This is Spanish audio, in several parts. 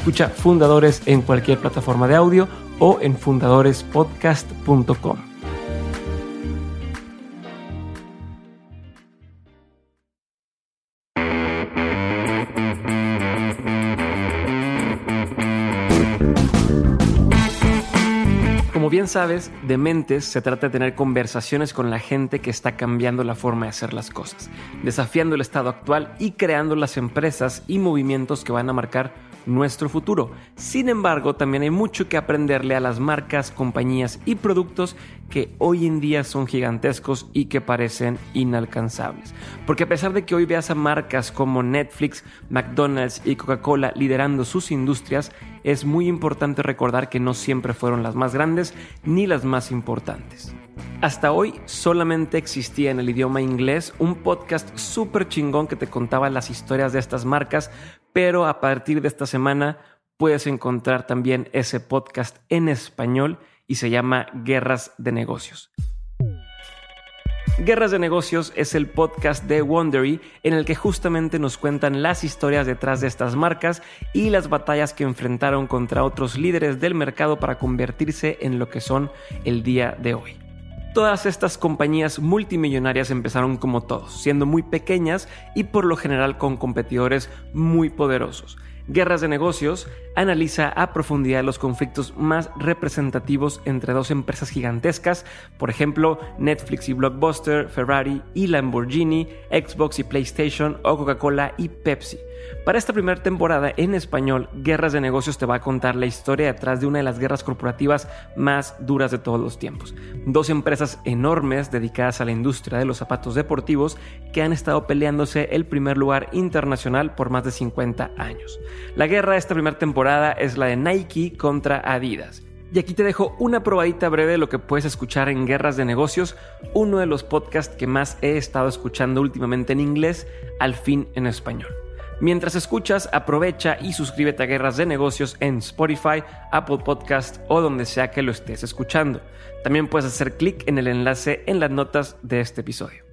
Escucha fundadores en cualquier plataforma de audio o en fundadorespodcast.com. bien sabes, de mentes se trata de tener conversaciones con la gente que está cambiando la forma de hacer las cosas, desafiando el estado actual y creando las empresas y movimientos que van a marcar nuestro futuro. Sin embargo, también hay mucho que aprenderle a las marcas, compañías y productos que hoy en día son gigantescos y que parecen inalcanzables. Porque a pesar de que hoy veas a marcas como Netflix, McDonald's y Coca-Cola liderando sus industrias, es muy importante recordar que no siempre fueron las más grandes ni las más importantes. Hasta hoy solamente existía en el idioma inglés un podcast súper chingón que te contaba las historias de estas marcas, pero a partir de esta semana puedes encontrar también ese podcast en español y se llama Guerras de Negocios. Guerras de Negocios es el podcast de Wondery en el que justamente nos cuentan las historias detrás de estas marcas y las batallas que enfrentaron contra otros líderes del mercado para convertirse en lo que son el día de hoy. Todas estas compañías multimillonarias empezaron como todos, siendo muy pequeñas y por lo general con competidores muy poderosos. Guerras de Negocios analiza a profundidad los conflictos más representativos entre dos empresas gigantescas, por ejemplo Netflix y Blockbuster, Ferrari y Lamborghini, Xbox y PlayStation o Coca-Cola y Pepsi. Para esta primera temporada en español, Guerras de Negocios te va a contar la historia detrás de una de las guerras corporativas más duras de todos los tiempos. Dos empresas enormes dedicadas a la industria de los zapatos deportivos que han estado peleándose el primer lugar internacional por más de 50 años. La guerra de esta primera temporada es la de Nike contra Adidas. Y aquí te dejo una probadita breve de lo que puedes escuchar en Guerras de Negocios, uno de los podcasts que más he estado escuchando últimamente en inglés, al fin en español. Mientras escuchas, aprovecha y suscríbete a Guerras de Negocios en Spotify, Apple Podcast o donde sea que lo estés escuchando. También puedes hacer clic en el enlace en las notas de este episodio.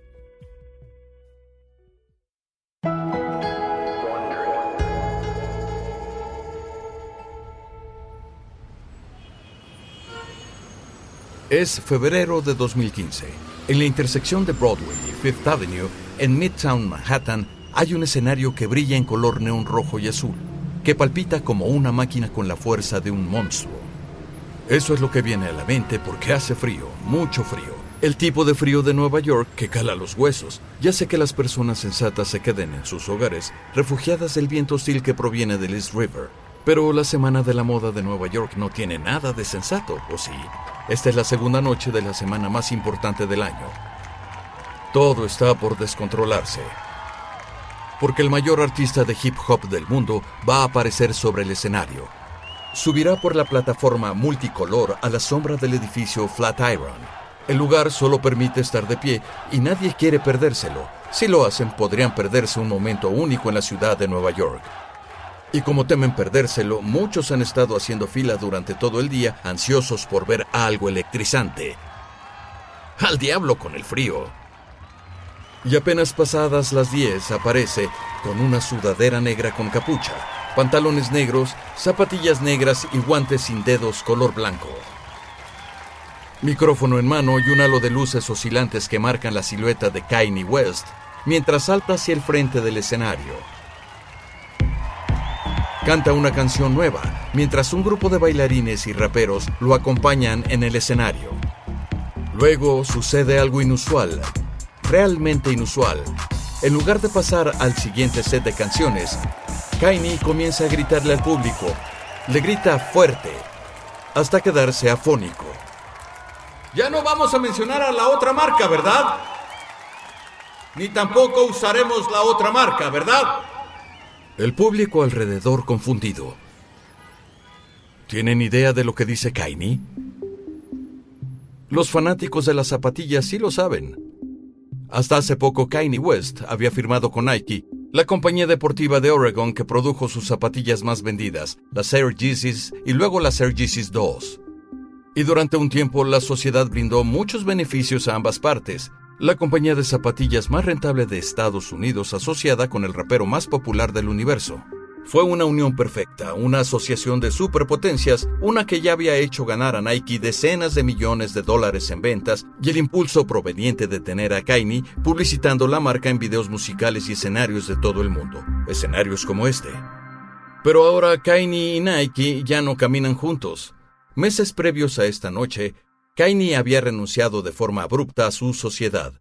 Es febrero de 2015. En la intersección de Broadway y Fifth Avenue, en Midtown Manhattan, hay un escenario que brilla en color neón rojo y azul, que palpita como una máquina con la fuerza de un monstruo. Eso es lo que viene a la mente porque hace frío, mucho frío. El tipo de frío de Nueva York que cala los huesos. Ya sé que las personas sensatas se queden en sus hogares, refugiadas del viento hostil que proviene del East River. Pero la Semana de la Moda de Nueva York no tiene nada de sensato, ¿o sí? Esta es la segunda noche de la semana más importante del año. Todo está por descontrolarse porque el mayor artista de hip hop del mundo va a aparecer sobre el escenario. Subirá por la plataforma multicolor a la sombra del edificio Flatiron. El lugar solo permite estar de pie y nadie quiere perdérselo. Si lo hacen, podrían perderse un momento único en la ciudad de Nueva York. Y como temen perdérselo, muchos han estado haciendo fila durante todo el día, ansiosos por ver algo electrizante. Al diablo con el frío y apenas pasadas las 10 aparece con una sudadera negra con capucha, pantalones negros, zapatillas negras y guantes sin dedos color blanco. Micrófono en mano y un halo de luces oscilantes que marcan la silueta de Kanye West mientras salta hacia el frente del escenario. Canta una canción nueva mientras un grupo de bailarines y raperos lo acompañan en el escenario. Luego sucede algo inusual realmente inusual. En lugar de pasar al siguiente set de canciones, Kaini comienza a gritarle al público. Le grita fuerte, hasta quedarse afónico. Ya no vamos a mencionar a la otra marca, ¿verdad? Ni tampoco usaremos la otra marca, ¿verdad? El público alrededor confundido. ¿Tienen idea de lo que dice Kaini? Los fanáticos de las zapatillas sí lo saben. Hasta hace poco Kanye West había firmado con Nike, la compañía deportiva de Oregon que produjo sus zapatillas más vendidas, las Air Yeezys y luego las Air Yeezys 2. Y durante un tiempo la sociedad brindó muchos beneficios a ambas partes. La compañía de zapatillas más rentable de Estados Unidos asociada con el rapero más popular del universo. Fue una unión perfecta, una asociación de superpotencias, una que ya había hecho ganar a Nike decenas de millones de dólares en ventas y el impulso proveniente de tener a Kanye publicitando la marca en videos musicales y escenarios de todo el mundo, escenarios como este. Pero ahora Kanye y Nike ya no caminan juntos. Meses previos a esta noche, Kanye había renunciado de forma abrupta a su sociedad,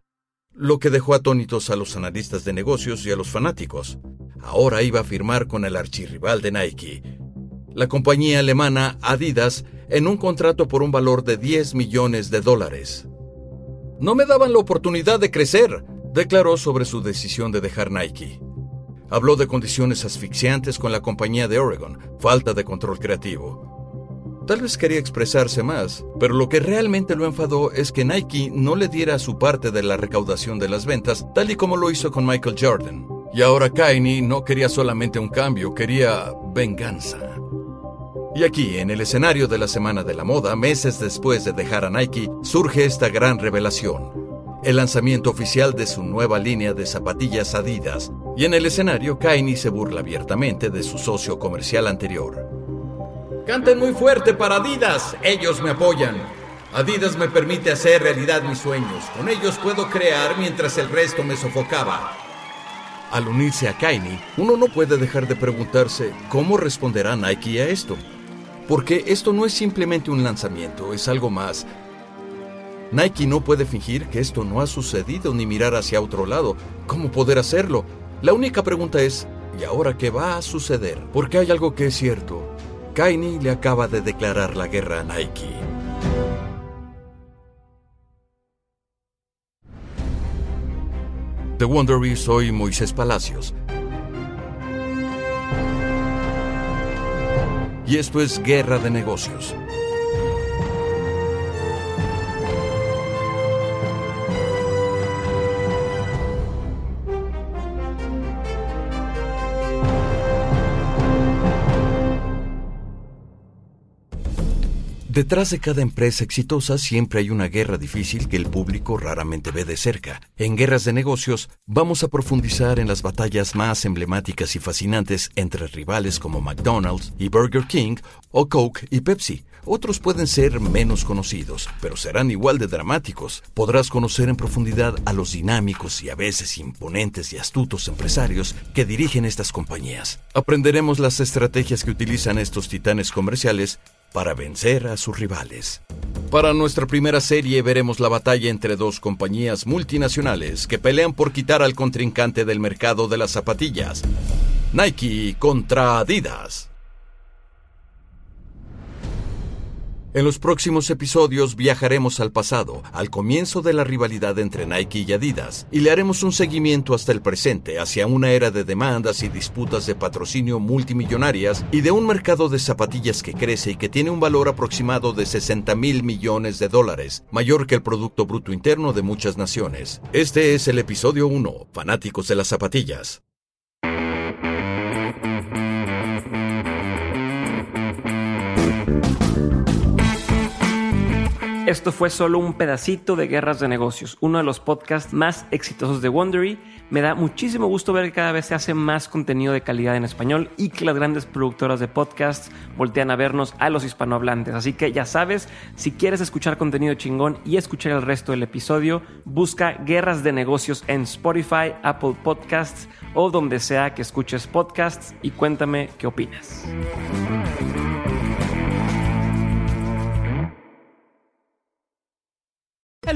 lo que dejó atónitos a los analistas de negocios y a los fanáticos ahora iba a firmar con el archirrival de Nike, la compañía alemana Adidas, en un contrato por un valor de 10 millones de dólares. No me daban la oportunidad de crecer, declaró sobre su decisión de dejar Nike. Habló de condiciones asfixiantes con la compañía de Oregon, falta de control creativo. Tal vez quería expresarse más, pero lo que realmente lo enfadó es que Nike no le diera su parte de la recaudación de las ventas, tal y como lo hizo con Michael Jordan. Y ahora Kanye no quería solamente un cambio, quería venganza. Y aquí, en el escenario de la Semana de la Moda, meses después de dejar a Nike, surge esta gran revelación. El lanzamiento oficial de su nueva línea de zapatillas Adidas. Y en el escenario, Kanye se burla abiertamente de su socio comercial anterior. Canten muy fuerte para Adidas, ellos me apoyan. Adidas me permite hacer realidad mis sueños. Con ellos puedo crear mientras el resto me sofocaba. Al unirse a Kanye, uno no puede dejar de preguntarse cómo responderá Nike a esto. Porque esto no es simplemente un lanzamiento, es algo más. Nike no puede fingir que esto no ha sucedido ni mirar hacia otro lado. ¿Cómo poder hacerlo? La única pregunta es, ¿y ahora qué va a suceder? Porque hay algo que es cierto. Kanye le acaba de declarar la guerra a Nike. The Wondery soy Moisés Palacios. Y esto es Guerra de Negocios. Detrás de cada empresa exitosa siempre hay una guerra difícil que el público raramente ve de cerca. En Guerras de Negocios vamos a profundizar en las batallas más emblemáticas y fascinantes entre rivales como McDonald's y Burger King o Coke y Pepsi. Otros pueden ser menos conocidos, pero serán igual de dramáticos. Podrás conocer en profundidad a los dinámicos y a veces imponentes y astutos empresarios que dirigen estas compañías. Aprenderemos las estrategias que utilizan estos titanes comerciales para vencer a sus rivales. Para nuestra primera serie veremos la batalla entre dos compañías multinacionales que pelean por quitar al contrincante del mercado de las zapatillas. Nike contra Adidas. En los próximos episodios viajaremos al pasado, al comienzo de la rivalidad entre Nike y Adidas, y le haremos un seguimiento hasta el presente, hacia una era de demandas y disputas de patrocinio multimillonarias y de un mercado de zapatillas que crece y que tiene un valor aproximado de 60 mil millones de dólares, mayor que el Producto Bruto Interno de muchas naciones. Este es el episodio 1, Fanáticos de las Zapatillas. Esto fue solo un pedacito de Guerras de Negocios, uno de los podcasts más exitosos de Wondery. Me da muchísimo gusto ver que cada vez se hace más contenido de calidad en español y que las grandes productoras de podcasts voltean a vernos a los hispanohablantes. Así que ya sabes, si quieres escuchar contenido chingón y escuchar el resto del episodio, busca Guerras de Negocios en Spotify, Apple Podcasts o donde sea que escuches podcasts y cuéntame qué opinas.